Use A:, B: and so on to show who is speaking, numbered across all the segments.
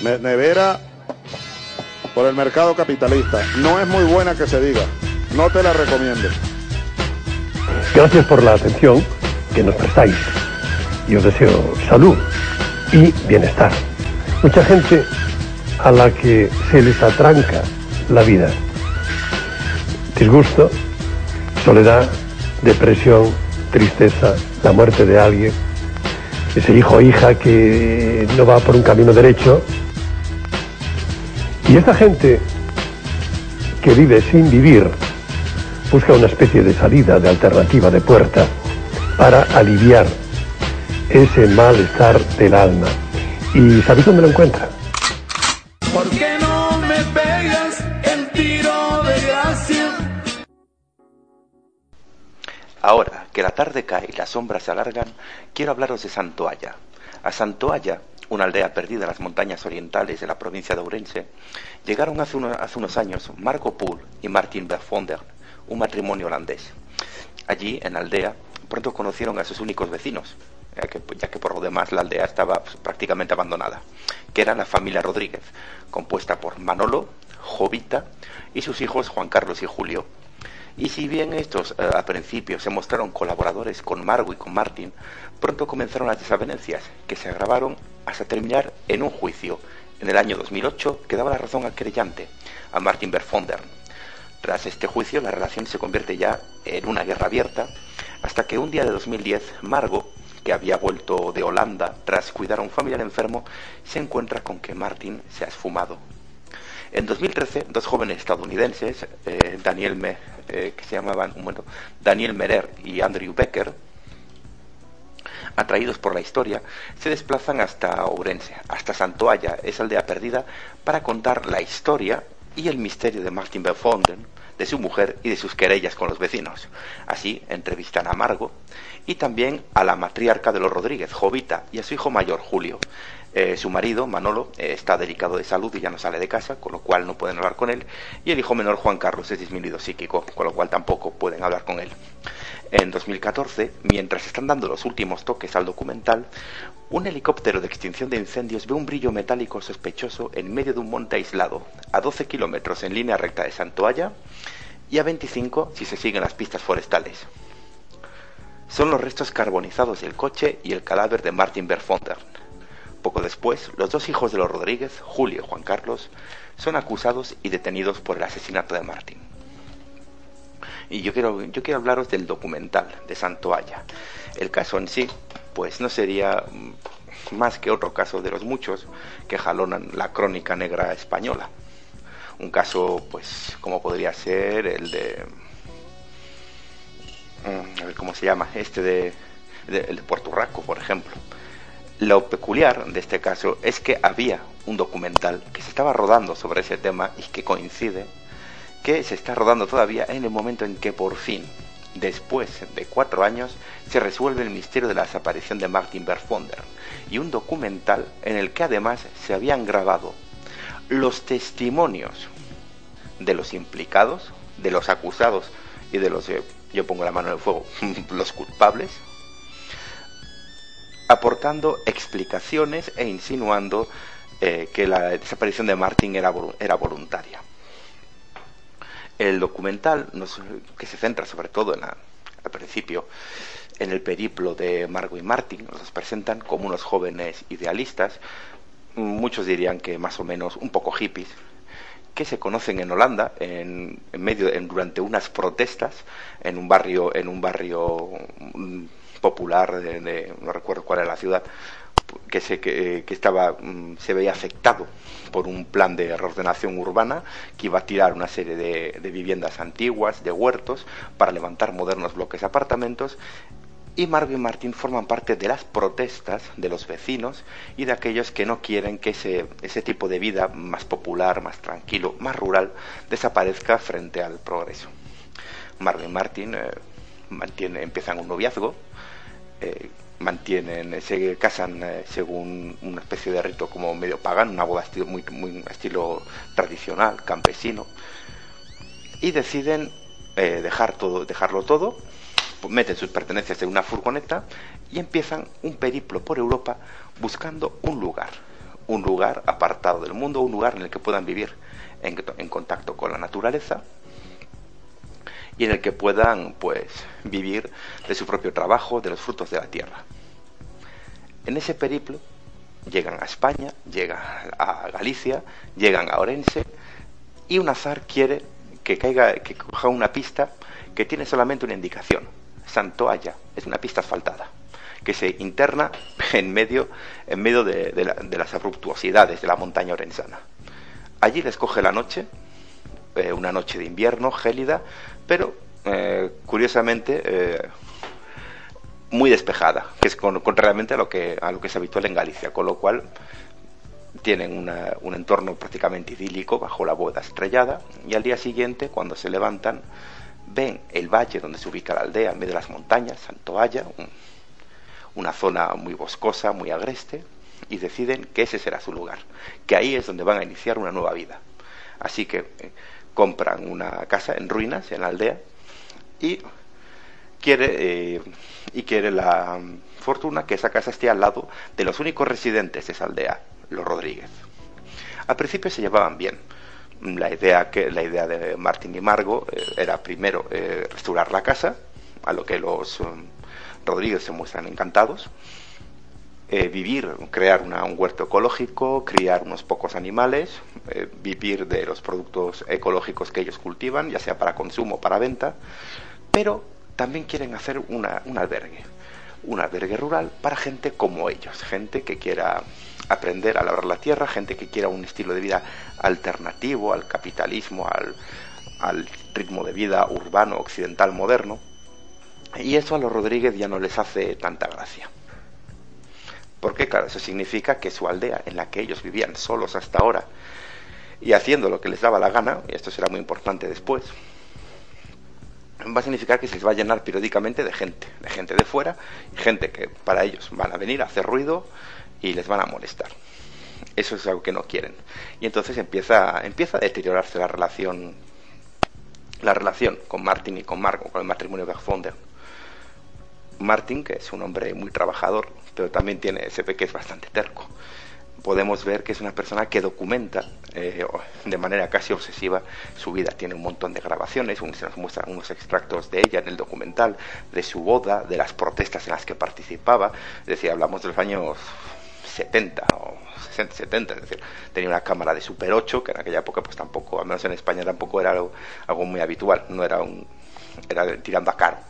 A: Nevera por el mercado capitalista. No es muy buena que se diga. No te la recomiendo.
B: Gracias por la atención que nos prestáis. Y os deseo salud y bienestar. Mucha gente a la que se les atranca la vida. Disgusto, soledad, depresión, tristeza, la muerte de alguien, ese hijo o hija que no va por un camino derecho. Y esta gente que vive sin vivir busca una especie de salida, de alternativa, de puerta, para aliviar ese malestar del alma. ¿Y sabéis dónde lo encuentra?
C: ¿Por qué no me pegas el tiro de gracia?
D: Ahora que la tarde cae y las sombras se alargan, quiero hablaros de Santoalla. A Santoalla, una aldea perdida en las montañas orientales de la provincia de Ourense, llegaron hace, uno- hace unos años Marco Poel y Martin Verfonder, un matrimonio holandés. Allí, en la aldea, pronto conocieron a sus únicos vecinos, ya que, ya que por lo demás la aldea estaba pues, prácticamente abandonada, que era la familia Rodríguez, compuesta por Manolo, Jovita y sus hijos Juan Carlos y Julio. Y si bien estos eh, al principio se mostraron colaboradores con Margo y con Martin, pronto comenzaron las desavenencias, que se agravaron hasta terminar en un juicio en el año 2008 que daba la razón al querellante, a Martin Verfonder. Tras este juicio, la relación se convierte ya en una guerra abierta, hasta que un día de 2010, Margo, que había vuelto de Holanda tras cuidar a un familiar enfermo, se encuentra con que Martin se ha esfumado. En 2013, dos jóvenes estadounidenses, eh, Daniel Me- eh, que se llamaban un momento, Daniel Merer y Andrew Becker, atraídos por la historia, se desplazan hasta Ourense, hasta Santoalla, esa aldea perdida, para contar la historia y el misterio de Martin Belfonden, de su mujer y de sus querellas con los vecinos. Así entrevistan a Margo y también a la matriarca de los Rodríguez, Jovita, y a su hijo mayor, Julio. Eh, su marido, Manolo, eh, está delicado de salud y ya no sale de casa, con lo cual no pueden hablar con él. Y el hijo menor, Juan Carlos, es disminuido psíquico, con lo cual tampoco pueden hablar con él. En 2014, mientras están dando los últimos toques al documental, un helicóptero de extinción de incendios ve un brillo metálico sospechoso en medio de un monte aislado, a 12 kilómetros en línea recta de Santoalla y a 25 si se siguen las pistas forestales. Son los restos carbonizados del coche y el cadáver de Martin Verfonder. Poco después, los dos hijos de los Rodríguez, Julio y Juan Carlos, son acusados y detenidos por el asesinato de Martin. Y yo quiero, yo quiero hablaros del documental de Santoalla. El caso en sí, pues no sería mm, más que otro caso de los muchos que jalonan la crónica negra española. Un caso, pues, como podría ser el de... mm, a ver cómo se llama, este de, de, el de Puerto Rico, por ejemplo. Lo peculiar de este caso es que había un documental que se estaba rodando sobre ese tema y que coincide que se está rodando todavía en el momento en que por fin, después de cuatro años, se resuelve el misterio de la desaparición de Martin Verfonder y un documental en el que además se habían grabado los testimonios de los implicados, de los acusados y de los, eh, yo pongo la mano en el fuego, los culpables, aportando explicaciones e insinuando eh, que la desaparición de Martin era, era voluntaria. El documental, que se centra sobre todo en al principio en el periplo de Margo y Martin, nos presentan como unos jóvenes idealistas, muchos dirían que más o menos un poco hippies, que se conocen en Holanda en, medio durante unas protestas en un barrio en un barrio mm, popular de, no recuerdo cuál era la ciudad que se que, que estaba mm, se veía afectado por un plan de reordenación urbana que iba a tirar una serie de, de viviendas antiguas de huertos para levantar modernos bloques de apartamentos y Marvin y Martin forman parte de las protestas de los vecinos y de aquellos que no quieren que ese, ese tipo de vida más popular, más tranquilo, más rural desaparezca frente al progreso. Marvin y Martin eh, mantiene, empiezan un noviazgo, eh, mantienen, se casan eh, según una especie de rito como medio pagano, una boda estilo, muy, muy estilo tradicional, campesino, y deciden dejar todo, dejarlo todo meten sus pertenencias en una furgoneta y empiezan un periplo por Europa buscando un lugar, un lugar apartado del mundo, un lugar en el que puedan vivir en, contacto con la naturaleza y en el que puedan pues vivir de su propio trabajo, de los frutos de la tierra. En ese periplo llegan a España, llegan a Galicia, llegan a Orense y un azar quiere que caiga, que coja una pista que tiene solamente una indicación, Santoalla, es una pista asfaltada que se interna en medio, en medio de, las abruptuosidades de la montaña orensana. Allí les coge la noche, eh, una noche de invierno, gélida, pero eh, curiosamente eh, muy despejada, que es contrariamente a lo que, a lo que es habitual en Galicia, con lo cual tienen un entorno prácticamente idílico bajo la boda estrellada y al día siguiente, cuando se levantan, ven el valle donde se ubica la aldea, en medio de las montañas, Santoalla, una zona muy boscosa, muy agreste, y deciden que ese será su lugar, que ahí es donde van a iniciar una nueva vida. Así que compran una casa en ruinas en la aldea y quiere, eh, y quiere la fortuna que esa casa esté al lado de los únicos residentes de esa aldea, los Rodríguez. Al principio se llevaban bien, la idea que la idea de Martín y Margo eh, era primero eh, restaurar la casa a lo que los Rodríguez se muestran encantados eh, vivir crear un huerto ecológico criar unos pocos animales vivir de los productos ecológicos que ellos cultivan ya sea para consumo o para venta pero también quieren hacer un albergue un albergue rural para gente como ellos gente que quiera aprender a labrar la tierra, gente que quiera un estilo de vida alternativo al capitalismo, al, al ritmo de vida urbano occidental moderno. Y eso a los Rodríguez ya no les hace tanta gracia. Porque claro, eso significa que su aldea, en la que ellos vivían solos hasta ahora, y haciendo lo que les daba la gana, y esto será muy importante después, va a significar que se les va a llenar periódicamente de gente, de gente de fuera, gente que para ellos van a venir a hacer ruido, y les van a molestar. Eso es algo que no quieren. Y entonces empieza, empieza a deteriorarse la relación la relación con Martin y con Marco, con el matrimonio de Berfonder. Martin, que es un hombre muy trabajador, pero también tiene, ese ve que es bastante terco. Podemos ver que es una persona que documenta eh, de manera casi obsesiva su vida. Tiene un montón de grabaciones, se nos muestran unos extractos de ella en el documental, de su boda, de las protestas en las que participaba. Es decir, hablamos de los años 70 o 60, 70, es decir, tenía una cámara de Super 8, que en aquella época pues tampoco, al menos en España tampoco era algo, muy habitual, no era un, era tirando a caro.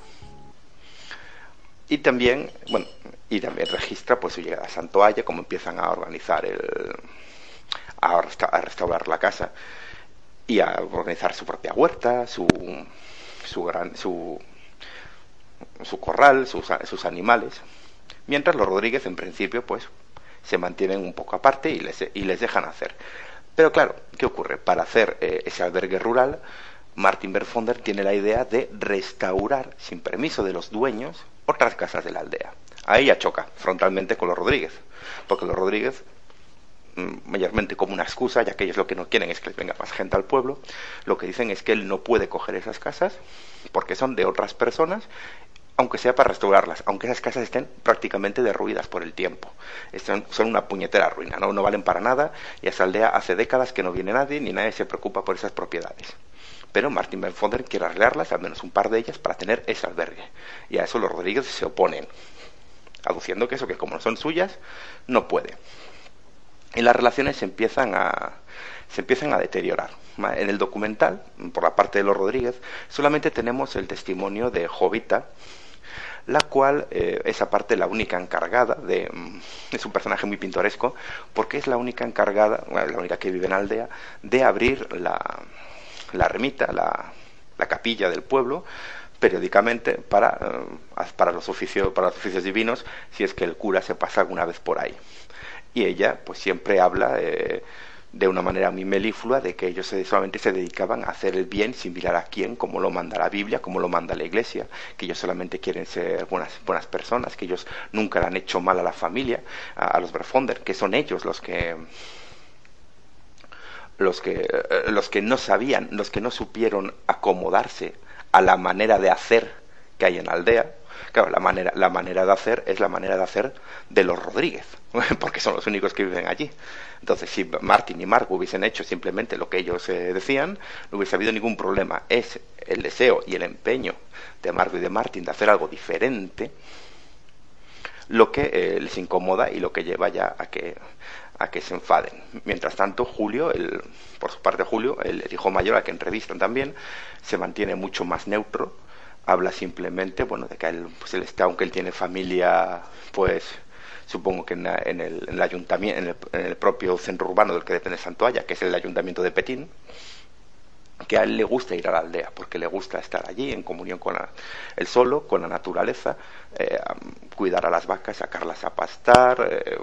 D: Y también, bueno, y también registra pues su llegada a Santoalla, cómo empiezan a organizar el, a, restaurar la casa y a organizar su propia huerta, su, su, gran, su, corral, sus, sus animales. Mientras los Rodríguez, en principio, pues se mantienen un poco aparte y les, y les dejan hacer. Pero claro, ¿qué ocurre? Para hacer eh, ese albergue rural, Martin Berfonder tiene la idea de restaurar, sin permiso de los dueños, otras casas de la aldea. Ahí ya choca frontalmente con los Rodríguez, porque los Rodríguez, mm, mayormente como una excusa, ya que ellos lo que no quieren es que venga más gente al pueblo, lo que dicen es que él no puede coger esas casas porque son de otras personas aunque sea para restaurarlas, aunque esas casas estén prácticamente derruidas por el tiempo. son una puñetera ruina, ¿no? no valen para nada y a esa aldea hace décadas que no viene nadie ni nadie se preocupa por esas propiedades. Pero Martin Benfonder quiere arreglarlas, al menos un par de ellas, para tener ese albergue. Y a eso los Rodríguez se oponen, aduciendo que eso, que como no son suyas, no puede. Y las relaciones se empiezan a, se empiezan a deteriorar. En el documental, por la parte de los Rodríguez, solamente tenemos el testimonio de Jovita, la cual eh, es aparte la única encargada de mm, es un personaje muy pintoresco porque es la única encargada la única que vive en la aldea de abrir la, la ermita la, la capilla del pueblo periódicamente para, eh, para, los oficios, para los oficios divinos si es que el cura se pasa alguna vez por ahí. Y ella pues siempre habla eh, de una manera muy melíflua de que ellos solamente se dedicaban a hacer el bien sin mirar a quién, como lo manda la Biblia, como lo manda la Iglesia, que ellos solamente quieren ser buenas, buenas personas, que ellos nunca le han hecho mal a la familia, a, los Berfonder, que son ellos los que los que eh, los que no sabían, los que no supieron acomodarse a la manera de hacer que hay en la aldea. Claro, la manera, la manera de hacer es la manera de hacer de los Rodríguez, porque son los únicos que viven allí. Entonces, si Martin y Mark hubiesen hecho simplemente lo que ellos eh, decían, no hubiese habido ningún problema. Es el deseo y el empeño de Marco y de Martin de hacer algo diferente lo que eh, les incomoda y lo que lleva ya a que a que se enfaden. Mientras tanto, Julio, el, por su parte Julio, el, hijo mayor a que entrevistan también, se mantiene mucho más neutro, habla simplemente, bueno, de que él, pues él está, aunque él tiene familia, pues supongo que en, el, ayuntamiento, en el, propio centro urbano del que depende Santoalla, que es el ayuntamiento de Petín, que a él le gusta ir a la aldea, porque le gusta estar allí en comunión con el solo, con la naturaleza, eh, cuidar a las vacas, sacarlas a pastar, eh,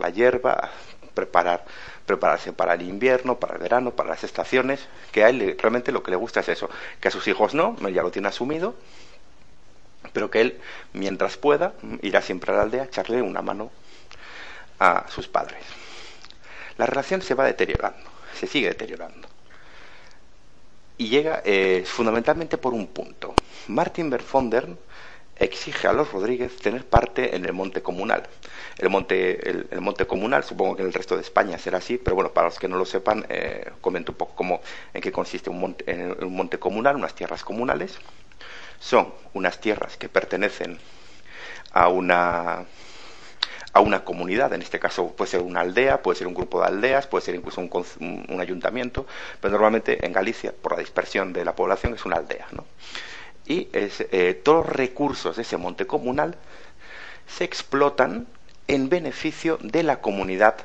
D: la hierba, preparar, prepararse para el invierno, para el verano, para las estaciones, que a él realmente lo que le gusta es eso, que a sus hijos no, ya lo tiene asumido, pero que él, mientras pueda, irá siempre a la aldea a echarle una mano a sus padres. La relación se va deteriorando, se sigue deteriorando. Y llega eh, fundamentalmente por un punto. Martin Berfonder exige a los Rodríguez tener parte en el monte comunal. El monte, el, monte comunal, supongo que en el resto de España será así, pero bueno, para los que no lo sepan, eh, comento un poco cómo, en qué consiste un monte, un monte comunal, unas tierras comunales. Son unas tierras que pertenecen a una a una comunidad, en este caso puede ser una aldea, puede ser un grupo de aldeas, puede ser incluso un, ayuntamiento, pero normalmente en Galicia, por la dispersión de la población, es una aldea. ¿no? Y eh, todos los recursos de ese monte comunal se explotan en beneficio de la comunidad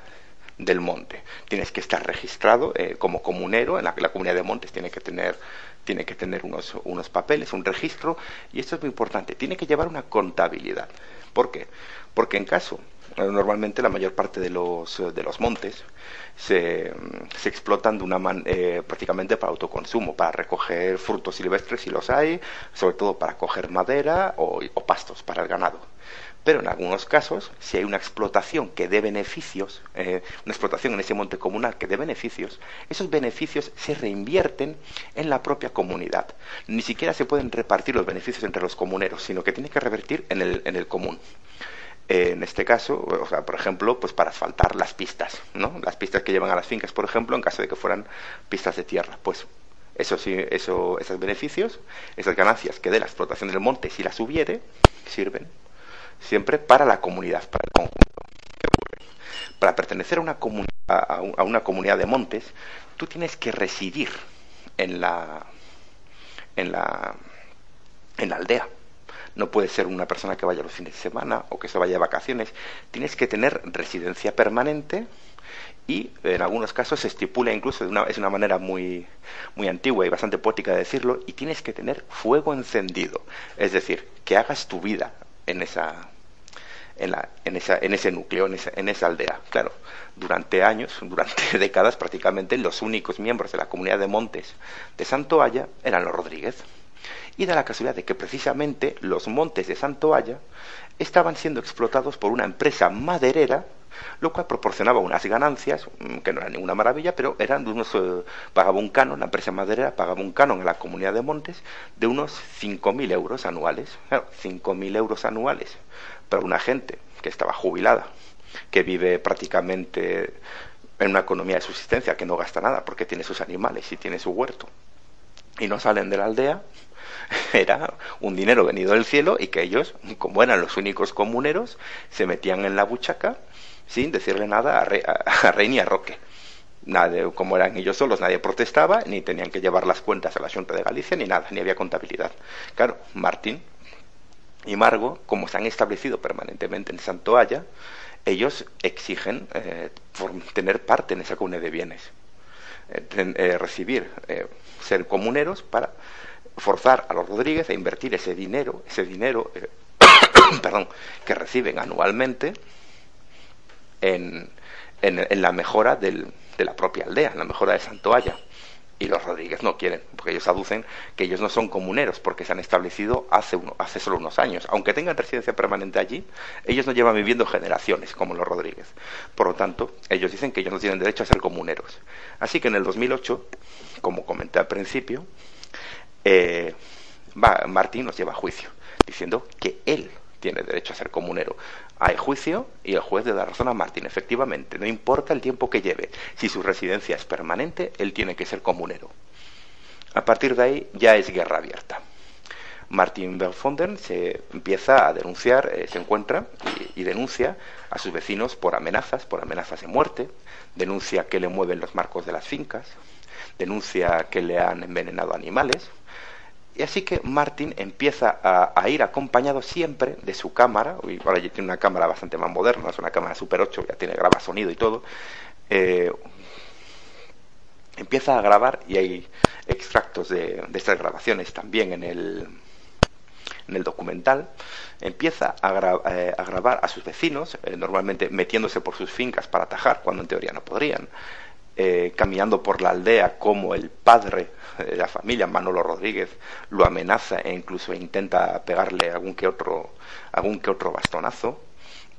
D: del monte. Tienes que estar registrado eh, como comunero, en la, la comunidad de montes tiene que tener tiene que tener unos, unos papeles, un registro, y esto es muy importante, tiene que llevar una contabilidad. ¿Por qué? Porque en caso normalmente la mayor parte de los, eh, de los montes se, se explotan de una eh, prácticamente para autoconsumo, para recoger frutos silvestres si los hay, sobre todo para coger madera o, pastos para el ganado. Pero en algunos casos, si hay una explotación que dé beneficios, una explotación en ese monte comunal que dé beneficios, esos beneficios se reinvierten en la propia comunidad. Ni siquiera se pueden repartir los beneficios entre los comuneros, sino que tiene que revertir en el, en el común en este caso, o sea, por ejemplo, pues para asfaltar las pistas, ¿no? Las pistas que llevan a las fincas, por ejemplo, en caso de que fueran pistas de tierra, pues eso sí, eso, esos beneficios, esas ganancias que de la explotación del monte, si las hubiere, sirven siempre para la comunidad, para el conjunto. Para pertenecer a una, a una comunidad de montes, tú tienes que residir en la, en la, en la aldea no puede ser una persona que vaya los fines de semana o que se vaya de vacaciones. Tienes que tener residencia permanente y en algunos casos se estipula incluso, de una, es una manera muy, muy antigua y bastante poética de decirlo, y tienes que tener fuego encendido. Es decir, que hagas tu vida en esa, en, la, en, esa, en ese núcleo, en esa, en esa aldea. Claro, durante años, durante décadas prácticamente, los únicos miembros de la comunidad de Montes de Santoalla eran los Rodríguez. Y da la casualidad de que precisamente los montes de Santoalla estaban siendo explotados por una empresa maderera, lo cual proporcionaba unas ganancias, mm, que no era ninguna maravilla, pero eran de unos, eh, pagaba un canon, la empresa maderera pagaba un canon en la comunidad de montes de unos 5.000 euros anuales. Claro, 5.000 euros anuales para una gente que estaba jubilada, que vive prácticamente en una economía de subsistencia, que no gasta nada porque tiene sus animales y tiene su huerto, y no salen de la aldea, era un dinero venido del cielo y que ellos, como eran los únicos comuneros, se metían en la buchaca sin decirle nada a, Rey, ni a Roque. Como eran ellos solos, nadie protestaba, ni tenían que llevar las cuentas a la Junta de Galicia, ni nada, ni había contabilidad. Claro, Martín y Margo, como se han establecido permanentemente en Santoalla, ellos exigen eh, tener parte en esa comunidad de bienes, eh, eh, recibir, ser comuneros para forzar a los Rodríguez a invertir ese dinero, ese dinero, eh, perdón, que reciben anualmente en, en, la mejora del, de la propia aldea, en la mejora de Santoalla. Y los Rodríguez no quieren, porque ellos aducen que ellos no son comuneros, porque se han establecido hace, uno, hace solo unos años. Aunque tengan residencia permanente allí, ellos no llevan viviendo generaciones como los Rodríguez. Por lo tanto, ellos dicen que ellos no tienen derecho a ser comuneros. Así que en el 2008, como comenté al principio, eh, Martín nos lleva a juicio, diciendo que él tiene derecho a ser comunero. Hay juicio y el juez le da razón a Martín. Efectivamente, no importa el tiempo que lleve, si su residencia es permanente, él tiene que ser comunero. A partir de ahí ya es guerra abierta. Martín Belfonden se empieza a denunciar, eh, se encuentra y, denuncia a sus vecinos por amenazas, por amenazas de muerte, denuncia que le mueven los marcos de las fincas, denuncia que le han envenenado animales, y así que Martin empieza a, ir acompañado siempre de su cámara, ahora ya tiene una cámara bastante más moderna, es una cámara Super 8, ya tiene graba sonido y todo, eh, empieza a grabar y hay extractos de, estas grabaciones también en el, en el documental, empieza a, eh, grabar a sus vecinos, eh, normalmente metiéndose por sus fincas para atajar, cuando en teoría no podrían, caminando por la aldea como el padre la familia, Manolo Rodríguez, lo amenaza e incluso intenta pegarle algún que otro, algún que otro bastonazo.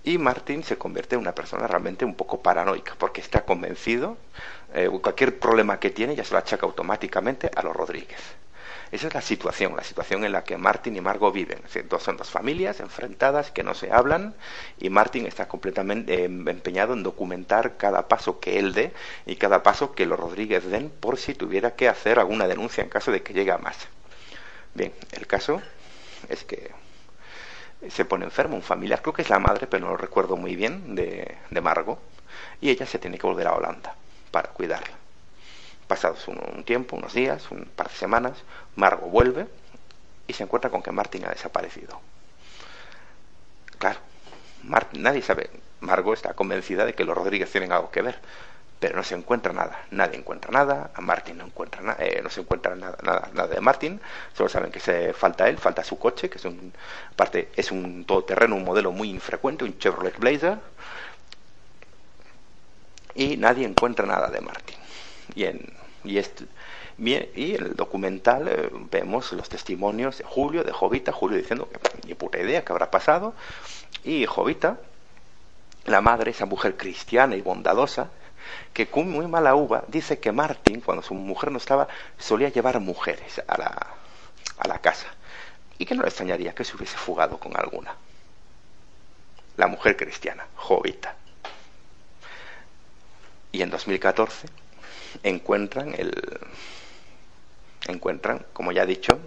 D: Y Martín se convierte en una persona realmente un poco paranoica, porque está convencido, eh, cualquier problema que tiene ya se lo achaca automáticamente a los Rodríguez. Esa es la situación, la situación en la que Martin y Margot viven. son dos familias enfrentadas que no se hablan y Martin está completamente em, empeñado en documentar cada paso que él dé y cada paso que los Rodríguez den por si tuviera que hacer alguna denuncia en caso de que llegue a más. Bien, el caso es que se pone enfermo un familiar, creo que es la madre, pero no lo recuerdo muy bien, de, de Margot, y ella se tiene que volver a Holanda para cuidarla. Pasados un, tiempo, unos días, un par de semanas, Margo vuelve y se encuentra con que Martin ha desaparecido. Claro, nadie sabe. Margo está convencida de que los Rodríguez tienen algo que ver, pero no se encuentra nada. Nadie encuentra nada. A Martin no encuentra nada. Eh, no se encuentra nada, de Martin. Solo saben que se falta él, falta su coche, que es un parte es un todoterreno, un modelo muy infrecuente, un Chevrolet Blazer. Y nadie encuentra nada de Martin. Y en y, este, el documental eh, vemos los testimonios de Julio, de Jovita, Julio diciendo que ni puta idea que habrá pasado, y Jovita, la madre, esa mujer cristiana y bondadosa, que con muy mala uva dice que Martín, cuando su mujer no estaba, solía llevar mujeres a la, a la casa, y que no le extrañaría que se hubiese fugado con alguna. La mujer cristiana, Jovita. Y en 2014 encuentran el encuentran, como ya he dicho,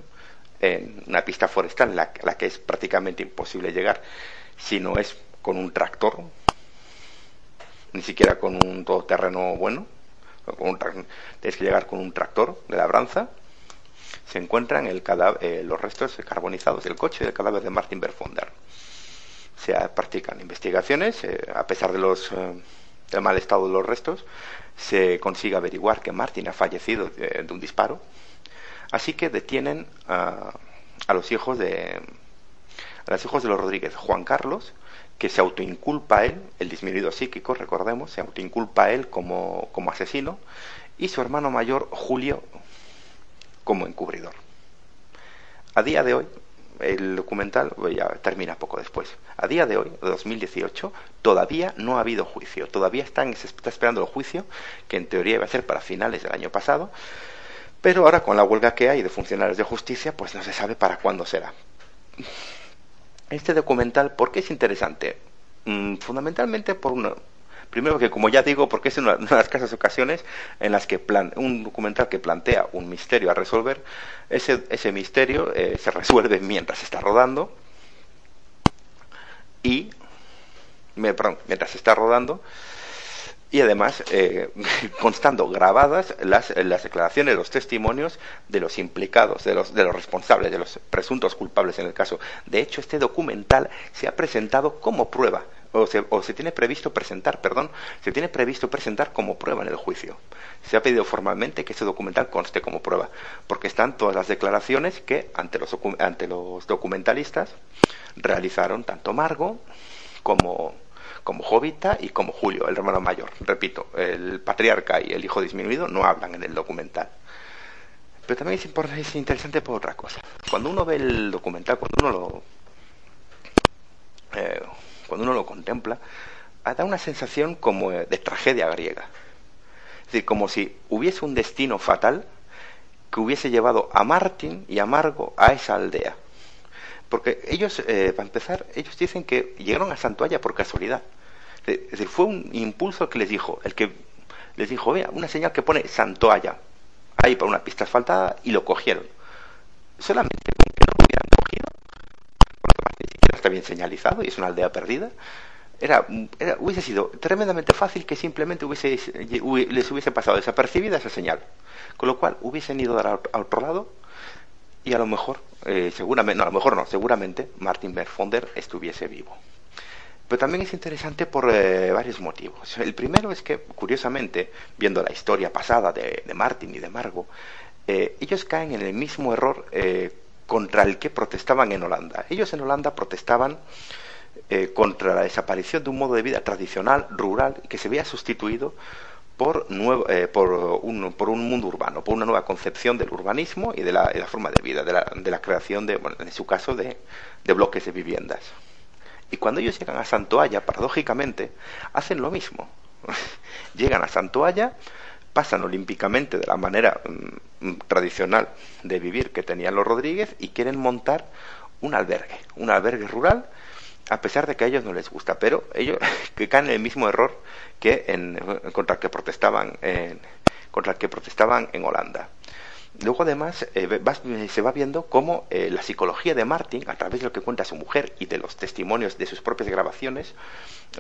D: en una pista forestal la, la que es prácticamente imposible llegar si no es con un tractor, ni siquiera con un todoterreno bueno, con tienes que llegar con un tractor de labranza, se encuentran el eh, los restos carbonizados del coche y del cadáver de Martin Berfonder. Se practican investigaciones, eh, a pesar de los, eh, del mal estado de los restos, se consigue averiguar que Martin ha fallecido de, un disparo. Así que detienen a, los hijos de a los hijos de los Rodríguez, Juan Carlos, que se autoinculpa a él, el disminuido psíquico, recordemos, se autoinculpa a él como, como asesino, y su hermano mayor, Julio, como encubridor. A día de hoy, el documental ya termina poco después. A día de hoy, 2018, todavía no ha habido juicio. Todavía están, se está esperando el juicio, que en teoría iba a ser para finales del año pasado. Pero ahora, con la huelga que hay de funcionarios de justicia, pues no se sabe para cuándo será. Este documental, ¿por qué es interesante? Mm, fundamentalmente por una, Primero que, como ya digo, porque es una, de las casas ocasiones en las que plan, un documental que plantea un misterio a resolver, ese, ese misterio eh, se resuelve mientras está rodando y, me, perdón, mientras está rodando y además eh, constando grabadas las, las, declaraciones, los testimonios de los implicados, de los, de los responsables, de los presuntos culpables en el caso. De hecho, este documental se ha presentado como prueba o se, tiene previsto presentar, perdón, se tiene previsto presentar como prueba en el juicio. Se ha pedido formalmente que ese documental conste como prueba, porque están todas las declaraciones que ante los, ante los documentalistas realizaron tanto Margo como, como Jovita y como Julio, el hermano mayor. Repito, el patriarca y el hijo disminuido no hablan en el documental. Pero también es, importante, es interesante por otra cosa. Cuando uno ve el documental, cuando uno lo, eh, cuando uno lo contempla, da una sensación como de tragedia griega. Es decir, como si hubiese un destino fatal que hubiese llevado a Martín y a Margo a esa aldea. Porque ellos, eh, para empezar, ellos dicen que llegaron a Santualla por casualidad. Es decir, fue un impulso que les dijo, el que les dijo, vea, una señal que pone Santualla, ahí para una pista asfaltada, y lo cogieron. Solamente que no hubieran cogido, porque ni siquiera está bien señalizado y es una aldea perdida, era, hubiese sido tremendamente fácil que simplemente hubiese, les hubiese pasado desapercibida esa señal. Con lo cual hubiesen ido a otro lado y a lo mejor, eh, seguramente, no, a lo mejor no, seguramente Martin Berfonder estuviese vivo. Pero también es interesante por eh, varios motivos. El primero es que, curiosamente, viendo la historia pasada de, Martin y de Margo, eh, ellos caen en el mismo error contra el que protestaban en Holanda. Ellos en Holanda protestaban eh, contra la desaparición de un modo de vida tradicional, rural, que se veía sustituido por, nuevo, eh, por, un, por, un, mundo urbano, por una nueva concepción del urbanismo y de la, de la forma de vida, de la, de la creación, de, bueno, en su caso, de, de, bloques de viviendas. Y cuando ellos llegan a Santoalla, paradójicamente, hacen lo mismo. llegan a Santoalla, pasan olímpicamente de la manera mmm, tradicional de vivir que tenían los Rodríguez y quieren montar un albergue, un albergue rural a pesar de que a ellos no les gusta, pero ellos que caen en el mismo error que en, contra el que protestaban en, contra el que protestaban en Holanda. Luego además eh, va, se va viendo cómo eh, la psicología de Martin, a través de lo que cuenta su mujer y de los testimonios de sus propias grabaciones,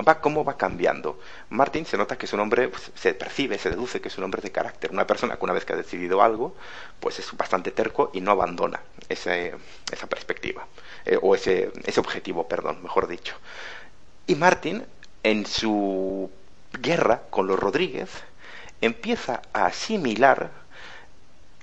D: va cómo va cambiando. Martin se nota que es un hombre, pues, se percibe, se deduce que es un hombre de carácter, una persona que una vez que ha decidido algo, pues es bastante terco y no abandona ese, esa perspectiva, eh, o ese, ese objetivo, perdón, mejor dicho. Y Martin, en su guerra con los Rodríguez, empieza a asimilar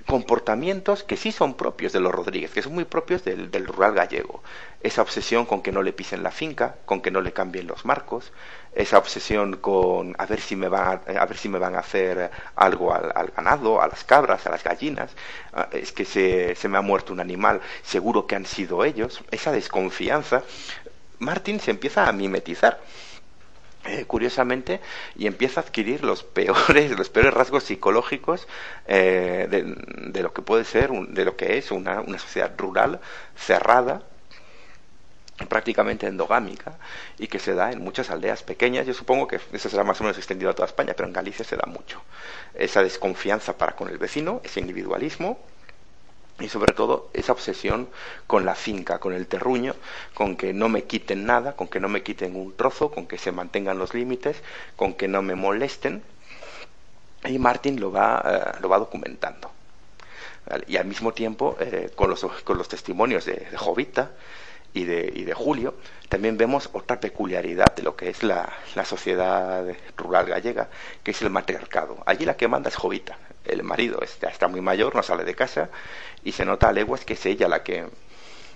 D: comportamientos que sí son propios de los Rodríguez, que son muy propios del, del, rural gallego. Esa obsesión con que no le pisen la finca, con que no le cambien los marcos, esa obsesión con a ver si me van a, a ver si me van a hacer algo al, al, ganado, a las cabras, a las gallinas, ah, es que se, se me ha muerto un animal, seguro que han sido ellos, esa desconfianza, Martín se empieza a mimetizar eh, curiosamente y empieza a adquirir los peores los peores rasgos psicológicos eh, de, lo que puede ser un, de lo que es una, una sociedad rural cerrada prácticamente endogámica y que se da en muchas aldeas pequeñas. Yo supongo que eso será más o menos extendido a toda España, pero en Galicia se da mucho. Esa desconfianza para con el vecino, ese individualismo, y sobre todo esa obsesión con la finca, con el terruño, con que no me quiten nada, con que no me quiten un trozo, con que se mantengan los límites, con que no me molesten. Y Martin lo va, eh, lo va documentando. Y al mismo tiempo, eh, con, los, con los testimonios de, de Jovita y de, y de, Julio, también vemos otra peculiaridad de lo que es la, la sociedad rural gallega, que es el matriarcado. Allí la que manda es Jovita, el marido está, está muy mayor, no sale de casa y se nota a leguas que es ella la que,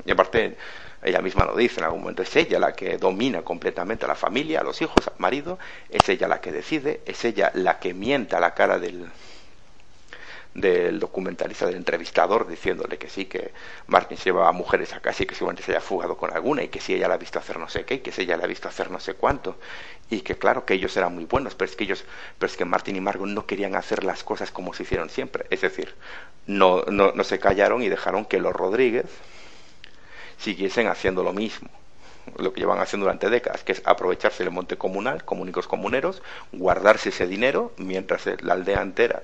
D: y aparte ella misma lo dice en algún momento, es ella la que domina completamente a la familia, a los hijos, al marido, es ella la que decide, es ella la que mienta la cara del, del documentalista, del entrevistador, diciéndole que sí, que Martin llevaba mujeres a casa y que seguramente se haya fugado con alguna y que si ella la ha visto hacer no sé qué y que si ella la ha visto hacer no sé cuánto. Y que claro que ellos eran muy buenos, pero es que ellos, pero es que Martin y Margot no querían hacer las cosas como se hicieron siempre, es decir, no, no, no se callaron y dejaron que los Rodríguez siguiesen haciendo lo mismo lo que llevan haciendo durante décadas, que es aprovecharse del monte comunal, comunicos comuneros, guardarse ese dinero mientras la aldea entera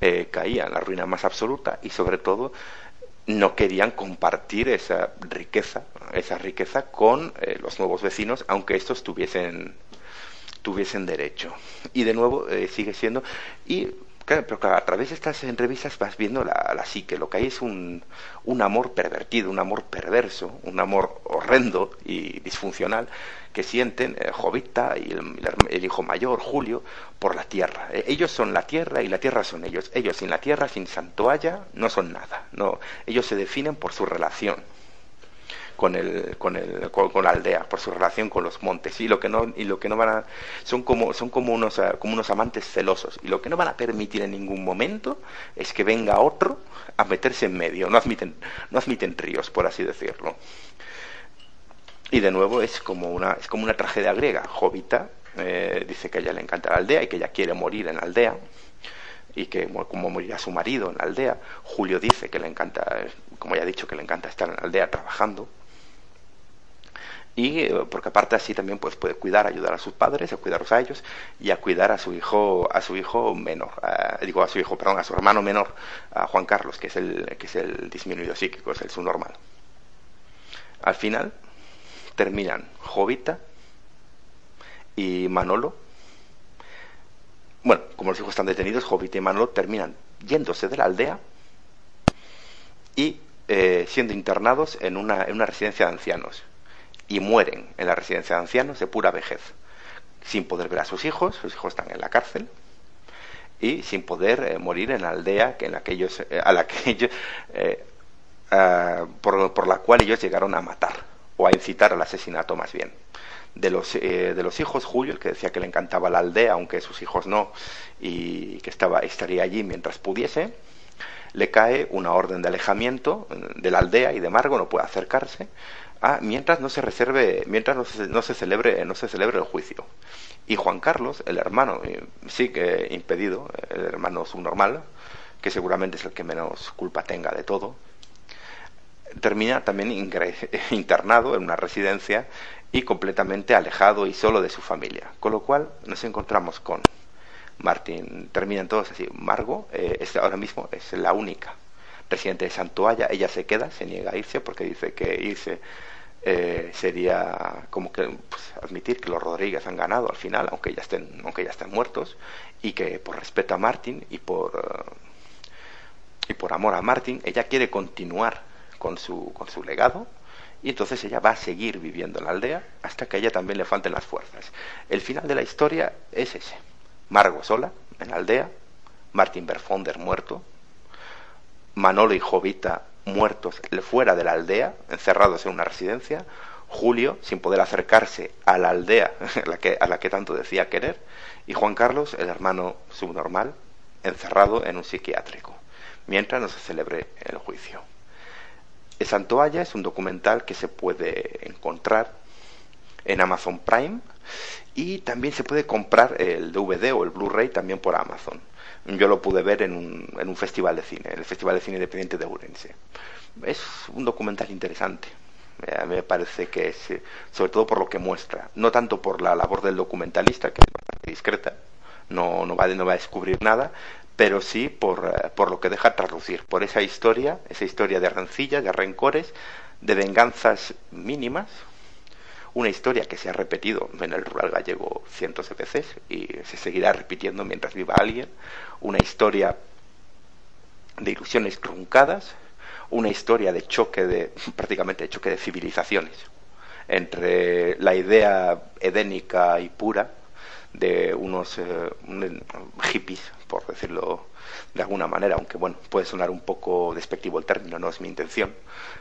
D: eh, caía en la ruina más absoluta y sobre todo no querían compartir esa riqueza, esa riqueza con eh, los nuevos vecinos, aunque estos tuviesen tuviesen derecho. Y de nuevo eh, sigue siendo pero claro, a través de estas entrevistas vas viendo la, la psique. Lo que hay es un, un amor pervertido, un amor perverso, un amor horrendo y disfuncional que sienten eh, Jovita y el, hijo mayor, Julio, por la tierra. Eh, ellos son la tierra y la tierra son ellos. Ellos sin la tierra, sin Santoalla, no son nada. No, ellos se definen por su relación con el, con, el, con, la aldea, por su relación con los montes. Y lo que no, y lo que no van a, son como, son como unos, eh, como unos amantes celosos. Y lo que no van a permitir en ningún momento es que venga otro a meterse en medio. No admiten, no admiten tríos, por así decirlo. Y de nuevo es como una, es como una tragedia griega. Jovita eh, dice que a ella le encanta la aldea y que ella quiere morir en la aldea y que como morirá su marido en la aldea. Julio dice que le encanta, como ya he dicho, que le encanta estar en la aldea trabajando y eh, porque aparte así también pues puede cuidar, ayudar a sus padres, a cuidarlos a ellos y a cuidar a su hijo, a su hijo menor, digo a su hijo, perdón, a su hermano menor, a Juan Carlos, que es el que es el disminuido psíquico, es el subnormal. Al final terminan Jovita y Manolo. Bueno, como los hijos están detenidos, Jovita y Manolo terminan yéndose de la aldea y eh, siendo internados en una, en una residencia de ancianos y mueren en la residencia de ancianos de pura vejez, sin poder ver a sus hijos, sus hijos están en la cárcel, y sin poder eh, morir en la aldea que en la que eh, a ellos, eh, por, la cual ellos llegaron a matar, o a incitar al asesinato más bien. De los, de los hijos, Julio, el que decía que le encantaba la aldea, aunque sus hijos no, y que estaba, estaría allí mientras pudiese, le cae una orden de alejamiento de la aldea y de Margo, no puede acercarse, Ah, mientras no se reserve, mientras no se, no se, celebre, no se celebre el juicio. Y Juan Carlos, el hermano, eh, sí que impedido, el hermano subnormal, que seguramente es el que menos culpa tenga de todo, termina también internado en una residencia y completamente alejado y solo de su familia. Con lo cual nos encontramos con Martín, terminan todos así. Margo eh, ahora mismo es la única residente de Santoalla, ella se queda, se niega a irse porque dice que irse eh, sería como que pues, admitir que los Rodríguez han ganado al final, aunque ya estén, aunque ya estén muertos, y que por respeto a Martín y por eh, y por amor a Martín, ella quiere continuar con su, con su legado y entonces ella va a seguir viviendo en la aldea hasta que a ella también le falten las fuerzas. El final de la historia es ese. Margo sola, en la aldea, Martín Berfonder muerto, Manolo y Jovita muertos fuera de la aldea, encerrados en una residencia, Julio sin poder acercarse a la aldea a la que, a la que tanto decía querer, y Juan Carlos, el hermano subnormal, encerrado en un psiquiátrico, mientras no se celebre el juicio. Santoalla es un documental que se puede encontrar en Amazon Prime y también se puede comprar el DVD o el Blu-ray también por Amazon yo lo pude ver en un, en un festival de cine, el Festival de Cine Independiente de Ourense. Es un documental interesante. Mí me parece que es, eh, sobre todo por lo que muestra, no tanto por la labor del documentalista, que es bastante discreta, no, no, va, no va a descubrir nada, pero sí por, eh, por lo que deja traslucir, por esa historia, esa historia de rencillas, de rencores, de venganzas mínimas, una historia que se ha repetido en el rural gallego cientos de veces y se seguirá repitiendo mientras viva alguien, una historia de ilusiones truncadas, una historia de choque de prácticamente de choque de civilizaciones entre la idea edénica y pura de unos eh, hippies, por decirlo de alguna manera, aunque bueno, puede sonar un poco despectivo el término, no es mi intención,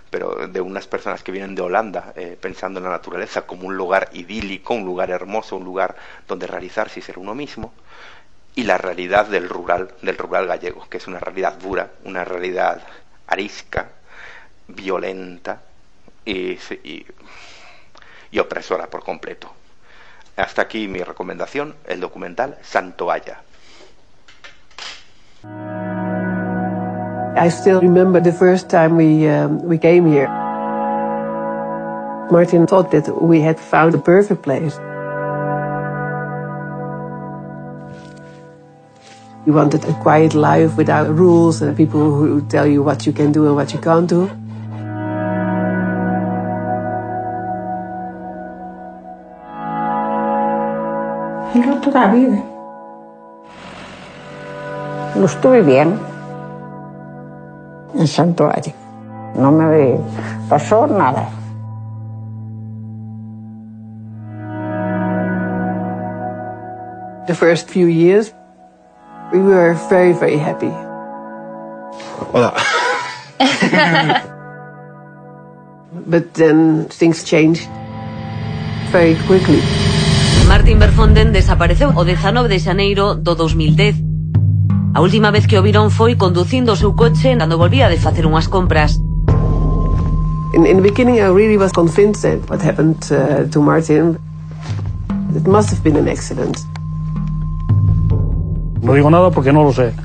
D: pero de unas personas que vienen de Holanda eh, pensando en la naturaleza como un lugar idílico, un lugar hermoso, un lugar donde realizarse y ser uno mismo, y la realidad del rural, del rural gallego, que es una realidad dura, una realidad arisca, violenta y, y, y opresora por completo. Hasta aquí mi recomendación, el documental Santoalla.
E: I still remember the first time we, um, we came here. Martin thought that we had found a perfect place. We wanted a quiet life without rules and people who tell you what you can do and what you can't do.
F: Resto de la vida.
G: Lo estuve bien en santuario. No me pasó nada.
E: The first few years, we were very, very happy.
A: Hola.
E: But then things changed very quickly.
H: Martin Verfonden desapareceu o 19 de xaneiro do 2010. A última vez que o viron foi conducindo o seu coche cando volvía de facer unhas compras.
E: In, in the beginning, I really was convinced that what happened uh, to Martin, it must have been an accident.
I: No digo nada porque no lo sé.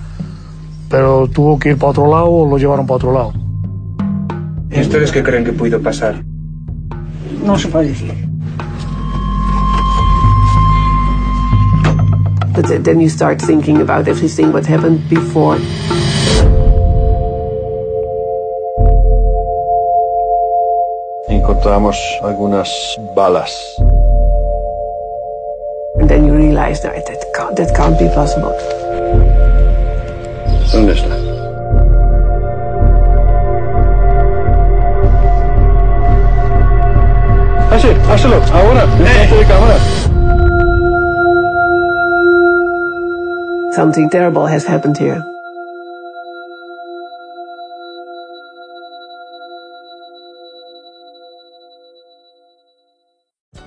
I: Pero tuvo que ir para otro lado o lo llevaron para otro lado.
J: ¿Y ustedes qué creen que pudo pasar?
G: No se puede decir.
E: But then you start thinking about everything what happened before.
B: Encontramos algunas balas.
E: And then you realize that that can't, that can't be possible.
B: ¿Dónde está?
I: Ah, sí, hazlo, ahora, delante de cámara.
E: Something terrible has happened here.